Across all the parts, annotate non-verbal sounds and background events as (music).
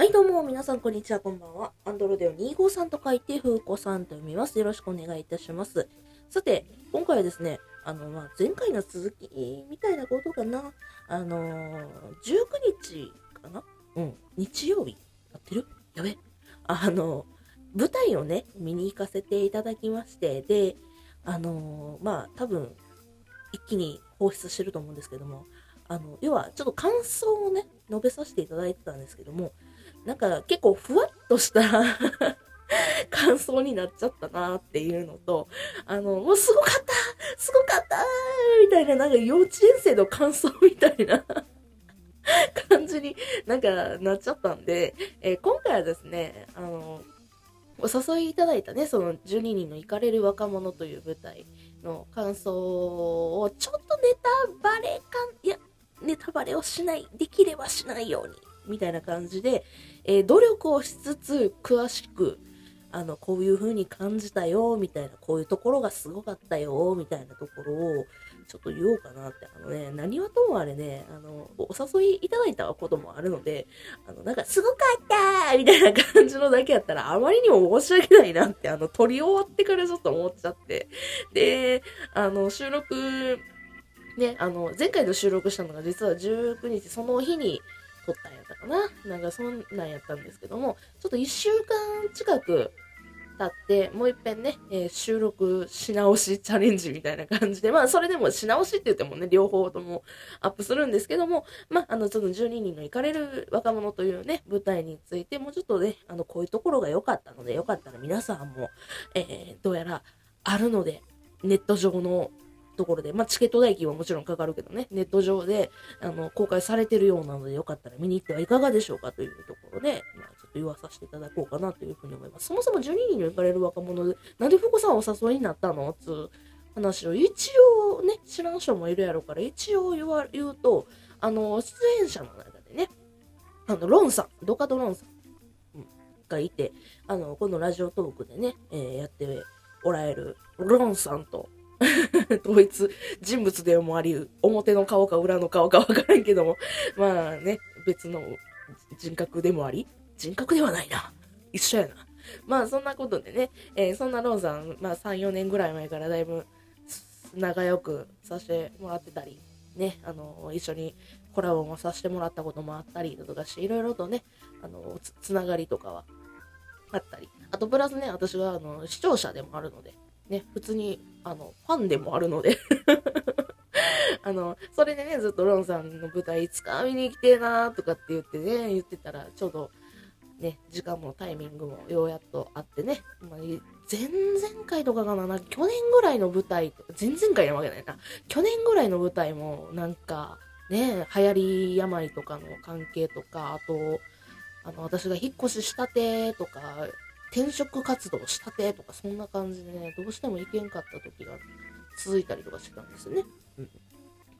はい、どうも、皆さん、こんにちは、こんばんは。アンドロデオ253と書いて、ふうこさんと読みます。よろしくお願いいたします。さて、今回はですね、あの、まあ、前回の続きみたいなことかな。あのー、19日かな？うん、日曜日。やってる？やべ。あの、舞台をね、見に行かせていただきまして、で、あのー、まあ、多分、一気に放出してると思うんですけども、あの、要は、ちょっと感想をね、述べさせていただいてたんですけども、なんか結構ふわっとした (laughs) 感想になっちゃったなっていうのと、あの、もうすごかったすごかったみたいな、なんか幼稚園生の感想みたいな (laughs) 感じになんかなっちゃったんで、えー今回はですね、あの、お誘いいただいたね、その12人の行かれる若者という舞台の感想をちょっとネタバレ感、いや、ネタバレをしない、できればしないように、みたいな感じで、えー努力をしつつ、詳しく、あの、こういう風に感じたよ、みたいな、こういうところがすごかったよ、みたいなところを、ちょっと言おうかなって、あのね、何はともあれね、あの、お誘いいただいたこともあるので、あの、なんか、すごかったみたいな感じのだけやったら、あまりにも申し訳ないなって、あの、撮り終わってからちょっと思っちゃって。で、あの、収録、ね、あの、前回の収録したのが実は19日、その日に撮ったんやったかな。なんかそんなんやったんですけども、ちょっと1週間近く経って、もう一遍ね、えー収録し直しチャレンジみたいな感じで、まあそれでもし直しって言ってもね、両方ともアップするんですけども、まああの、その12人の行かれる若者というね、舞台について、もうちょっとね、あの、こういうところが良かったので、よかったら皆さんも、えーどうやらあるので、ネット上のところで、まあ、チケット代金はもちろんかかるけどね、ネット上で、あの、公開されてるようなので、よかったら見に行ってはいかがでしょうかというところで、まあ、ちょっと言わさせていただこうかなというふうに思います。そもそも12人に行かれる若者で、なんで福子さんお誘いになったのつう話を、一応ね、知らん人もいるやろから、一応言わ、言うと、あの、出演者の中でね、あの、ロンさん、ドカドロンさん、うんがいて、あの、このラジオトークでね、えーやっておられるロンさんと、(laughs) 統一人物でもあり、表の顔か裏の顔かわからんけども、まあね、別の人格でもあり、人格ではないな。一緒やな。まあそんなことでね、えーそんなロンさん、まあ3、4年ぐらい前からだいぶ仲良くさせてもらってたり、ね、あの、一緒にコラボもさせてもらったこともあったりだとかして、いろいろとね、あの、つつながりとかはあったり。あと、プラスね、私は、あの、視聴者でもあるので、ね、普通に、あの、ファンでもあるので、(laughs) あの、それでね、ずっとロンさんの舞台いつか見に来てえなとかって言ってね、言ってたら、ちょうど、ね、時間もタイミングもようやっとあってね、まあ、前々回とかかな、去年ぐらいの舞台、前々回なわけないな、去年ぐらいの舞台も、なんか、ね、流行り病とかの関係とか、あと、あの、私が引っ越ししたてとか、転職活動したてとか、そんな感じでね、どうしても行けんかった時が続いたりとかしてたんですよね。うん。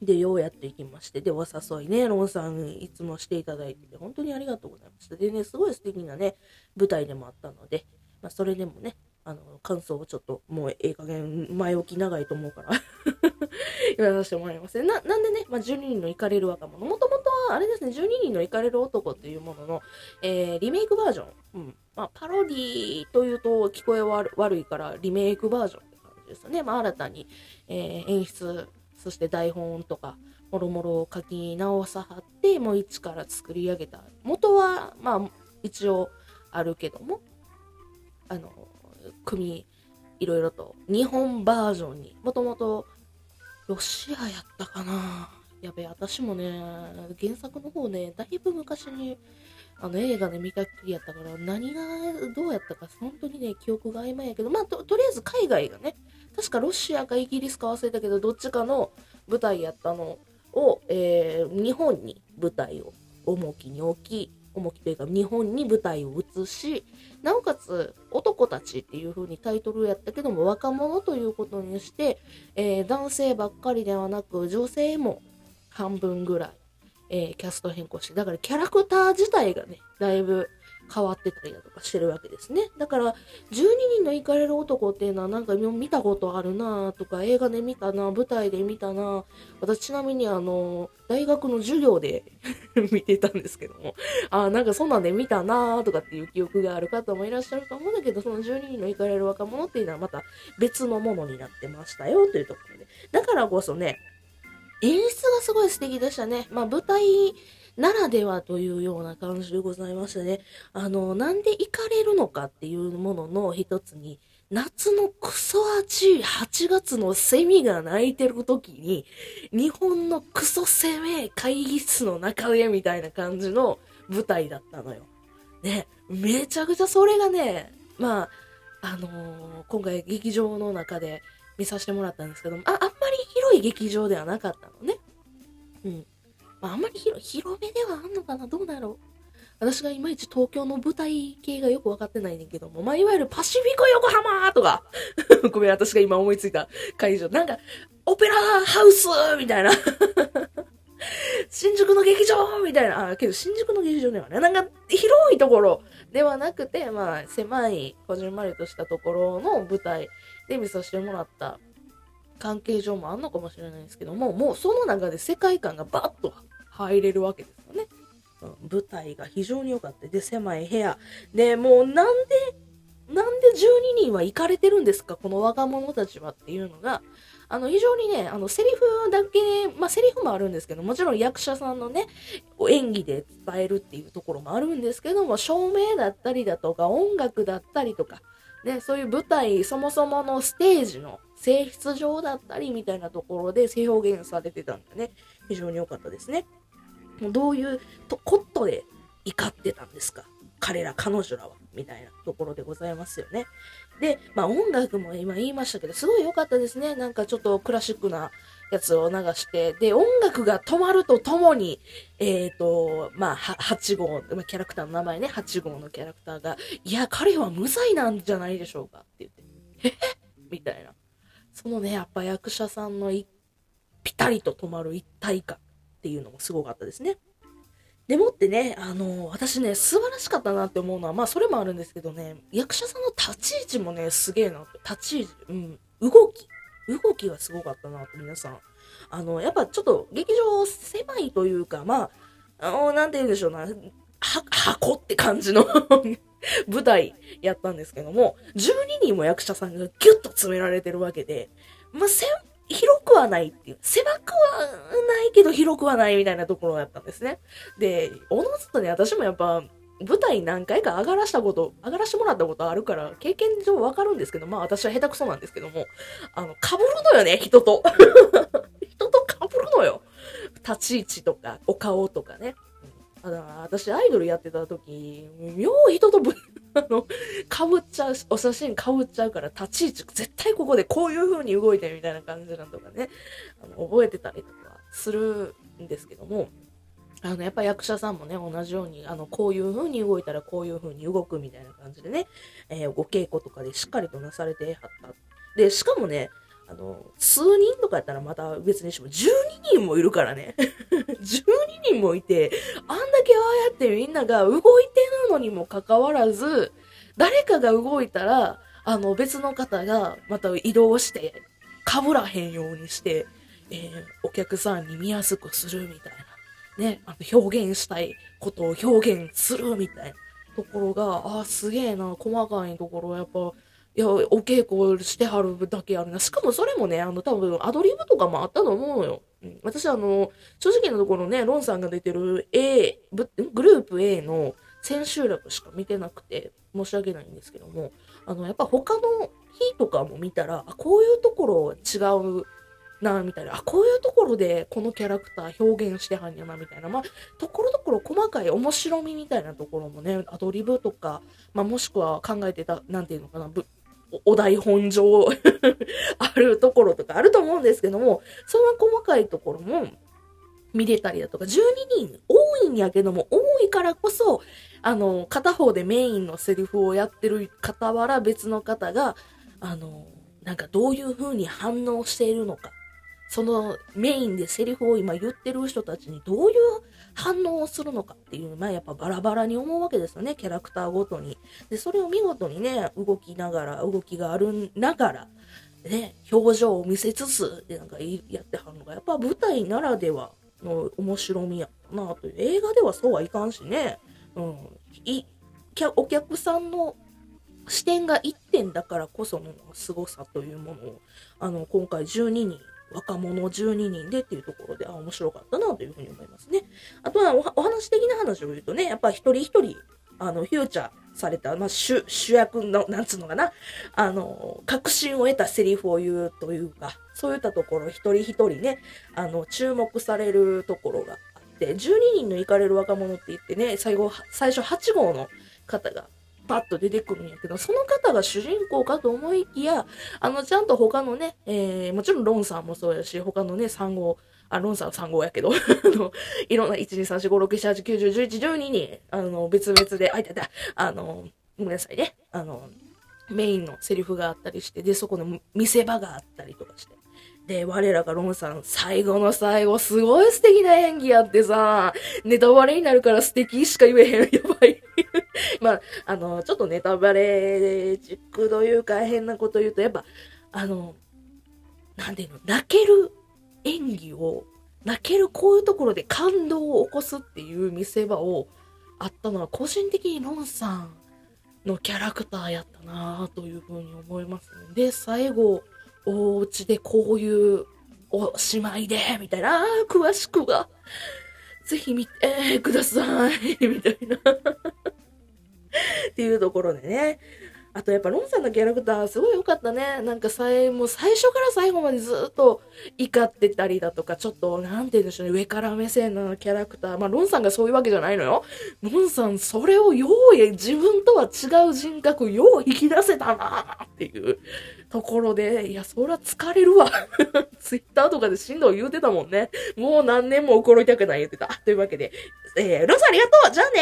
で、ようやって行きまして、で、お誘いね、ロンさんいつもしていただいてて、本当にありがとうございました。でね、すごい素敵なね、舞台でもあったので、まあ、それでもね、あの、感想をちょっと、もうええ加減、前置き長いと思うから、(laughs) 言わさせてもらいますね。な、なんでね、まあ、12人の行かれる若者、もともとは、あれですね、12人の行かれる男っていうものの、えー、リメイクバージョン。うん。まあ、パロディというと聞こえ悪悪いから、リメイクバージョンって感じですね。まあ、新たに、えー演出、そして台本とか、もろもろを書き直さはって、もう一から作り上げた。元は、まあ、一応あるけども、あの、組、いろいろと、日本バージョンに、もともと、ロシアやったかなやべえ、私もね、原作の方ね、だいぶ昔に、あの、映画で見たっきりやったから、何がどうやったか、本当にね、記憶が曖昧やけど、まあ、と、とりあえず海外がね、確かロシアかイギリスか忘れたけど、どっちかの舞台やったのを、えー日本に舞台を重きに置き、重きというか日本に舞台を移し、なおかつ男たちっていう風にタイトルやったけども若者ということにして、えー男性ばっかりではなく女性も半分ぐらい、えーキャスト変更して、だからキャラクター自体がね、だいぶ変わってたりだとかしてるわけですね。だから、12人の行かれる男っていうのはなんか見たことあるなとか、映画で見たな舞台で見たな私ちなみにあの、大学の授業で (laughs) 見てたんですけども、あなんかそんなんで見たなとかっていう記憶がある方もいらっしゃると思うんだけど、その12人の行かれる若者っていうのはまた別のものになってましたよというところで。だからこそね、演出がすごい素敵でしたね。まあ舞台ならではというような感じでございましてね。あの、なんで行かれるのかっていうものの一つに、夏のクソ暑い8月のセミが鳴いてる時に、日本のクソ攻め会議室の中上みたいな感じの舞台だったのよ。ね、めちゃくちゃそれがね、まあ、あのー、今回劇場の中で見させてもらったんですけども、あ、あん広い劇場ではなかったのね。うん。まあ、あんまり広、めではあんのかなどうだろう私がいまいち東京の舞台系がよくわかってないねんけども、まあ、いわゆるパシフィコ横浜とか、(laughs) ごめん、私が今思いついた会場。なんか、オペラハウスみたいな (laughs) 新宿の劇場みたいな、あ、けど新宿の劇場ではね、なんか広いところではなくて、まあ、狭い、こじんまりとしたところの舞台で見させてもらった関係上もあんのかもしれないですけども、もうその中で世界観がバッと入れるわけですよね。舞台が非常に良かった。で、狭い部屋。で、もうなんで、なんで12人は行かれてるんですか？この若者たちはっていうのが、あの、非常にね、あの、セリフだけ、まあ、セリフもあるんですけど、もちろん役者さんのね、演技で伝えるっていうところもあるんですけども、照明だったりだとか、音楽だったりとか、ね、そういう舞台、そもそものステージの性質上だったりみたいなところで性表現されてたんでね、非常に良かったですね。もうどういうとコットで怒ってたんですか？彼ら、彼女らは、みたいなところでございますよね。で、まあ音楽も今言いましたけど、すごい良かったですね。なんかちょっとクラシックなやつを流して、で、音楽が止まるとともに、えっ、ー、と、まあ、8号、ま、キャラクターの名前ね、8号のキャラクターが、いや、彼は無罪なんじゃないでしょうかって言って、えみたいな。そのね、やっぱ役者さんのぴたりと止まる一体感。っていうのもすごかったですね。でもってね、あの、私ね、素晴らしかったなって思うのは、まあそれもあるんですけどね、役者さんの立ち位置もね、すげえなって立ち位置、うん、動き、動きがすごかったなと、皆さん。あの、やっぱちょっと劇場狭いというか、まあ、あの、なんて言うんでしょうな、は、箱って感じの (laughs) 舞台やったんですけども、12人も役者さんがギュッと詰められてるわけで、まあ、先広くはないっていう、狭くはないけど広くはないみたいなところだったんですね。で、おのずとね、私もやっぱ、舞台何回か上がらしたこと、上がらしてもらったことあるから、経験上わかるんですけど、まあ私は下手くそなんですけども、あの、被るのよね、人と。(laughs) 人と被るのよ。立ち位置とか、お顔とかね。あの、私アイドルやってた時、よう人とぶ、(laughs) あの、かぶっちゃう、お写真かぶっちゃうから立ち位置、絶対ここでこういう風に動いてるみたいな感じなんとかね、あの、覚えてたりとかするんですけども、あの、やっぱ役者さんもね、同じように、あの、こういう風に動いたらこういう風に動くみたいな感じでね、えー、ご稽古とかでしっかりとなされてはった。で、しかもね、あの、数人とかやったらまた別にしても、12人もいるからね。(laughs) 12人もいて、あんだけああやってみんなが動いてるのにもかかわらず、誰かが動いたら、あの、別の方がまた移動して、かぶらへんようにして、えー、お客さんに見やすくするみたいな。ね、あの、表現したいことを表現するみたいなところが、ああ、すげえな、細かいところ、やっぱ、いや、お稽古してはるだけあるな。しかもそれもね、あの、多分、アドリブとかもあったと思うのよ。うん、私、あの、正直なところね、ロンさんが出てる A、グループ A の千秋楽しか見てなくて、申し訳ないんですけども、あの、やっぱ他の日とかも見たら、あ、こういうところ違うな、みたいな。あ、こういうところでこのキャラクター表現してはんやな、みたいな。まあ、ところどころ細かい面白みみたいなところもね、アドリブとか、まあ、もしくは考えてた、なんていうのかな、お台本上 (laughs) あるところとかあると思うんですけども、その細かいところも見れたりだとか、12人多いんやけども、多いからこそ、あの、片方でメインのセリフをやってる傍ら別の方が、あの、なんかどういう風に反応しているのか、そのメインでセリフを今言ってる人たちにどういう反応をするのかっていう、まあやっぱバラバラに思うわけですよね、キャラクターごとに。で、それを見事にね、動きながら、動きがあるながら、ね、表情を見せつつ、でなんかやってはるのが、やっぱ舞台ならではの面白みやなという。映画ではそうはいかんしね。うん。い、お客さんの視点が1点だからこその凄さというものを、あの、今回12人、若者12人でっていうところで、あ、面白かったなというふうに思いますね。あとはお、お話的な話を言うとね、やっぱ一人一人、あの、フューチャーされた、まあ、主、主役の、なんつうのかな、あの、確信を得たセリフを言うというか、そういったところ、一人一人ね、あの、注目されるところがあって、12人の行かれる若者って言ってね、最後、最初8号の方がパッと出てくるんやけど、その方が主人公かと思いきや、あの、ちゃんと他のね、えー、もちろんロンさんもそうやし、他のね、3号、あ、ロンさん3号やけど、(laughs) あの、いろんな、1、2、3、4、5、6、7、8、9、10、11、12に、あの、別々で、あ、いたいた、あの、ごめんなさいね、あの、メインのセリフがあったりして、で、そこの見せ場があったりとかして。で、我らがロンさん、最後の最後、すごい素敵な演技やってさ、ネタバレになるから素敵しか言えへん。やばい。(laughs) まあ、あの、ちょっとネタバレチックというか変なこと言うと、やっぱ、あの、なんていうの、泣ける演技を、泣けるこういうところで感動を起こすっていう見せ場をあったのは、個人的にロンさんのキャラクターやったなというふうに思います。で、最後、お家でこういうおしまいで、みたいな、詳しくは、ぜひ見てください、みたいなっていうところでね。あとやっぱロンさんのキャラクターすごい良かったね。なんかさえ、もう最初から最後までずっと怒ってたりだとか、ちょっと、なんて言うんでしょうね、上から目線のキャラクター。まあロンさんがそういうわけじゃないのよ。ロンさん、それをようや、自分とは違う人格、よう引き出せたなっていうところで、いや、そりゃ疲れるわ。(laughs) ツイッターとかでしんどい言うてたもんね。もう何年も怒りたくない言ってた。というわけで、えー、ロスありがとうじゃあね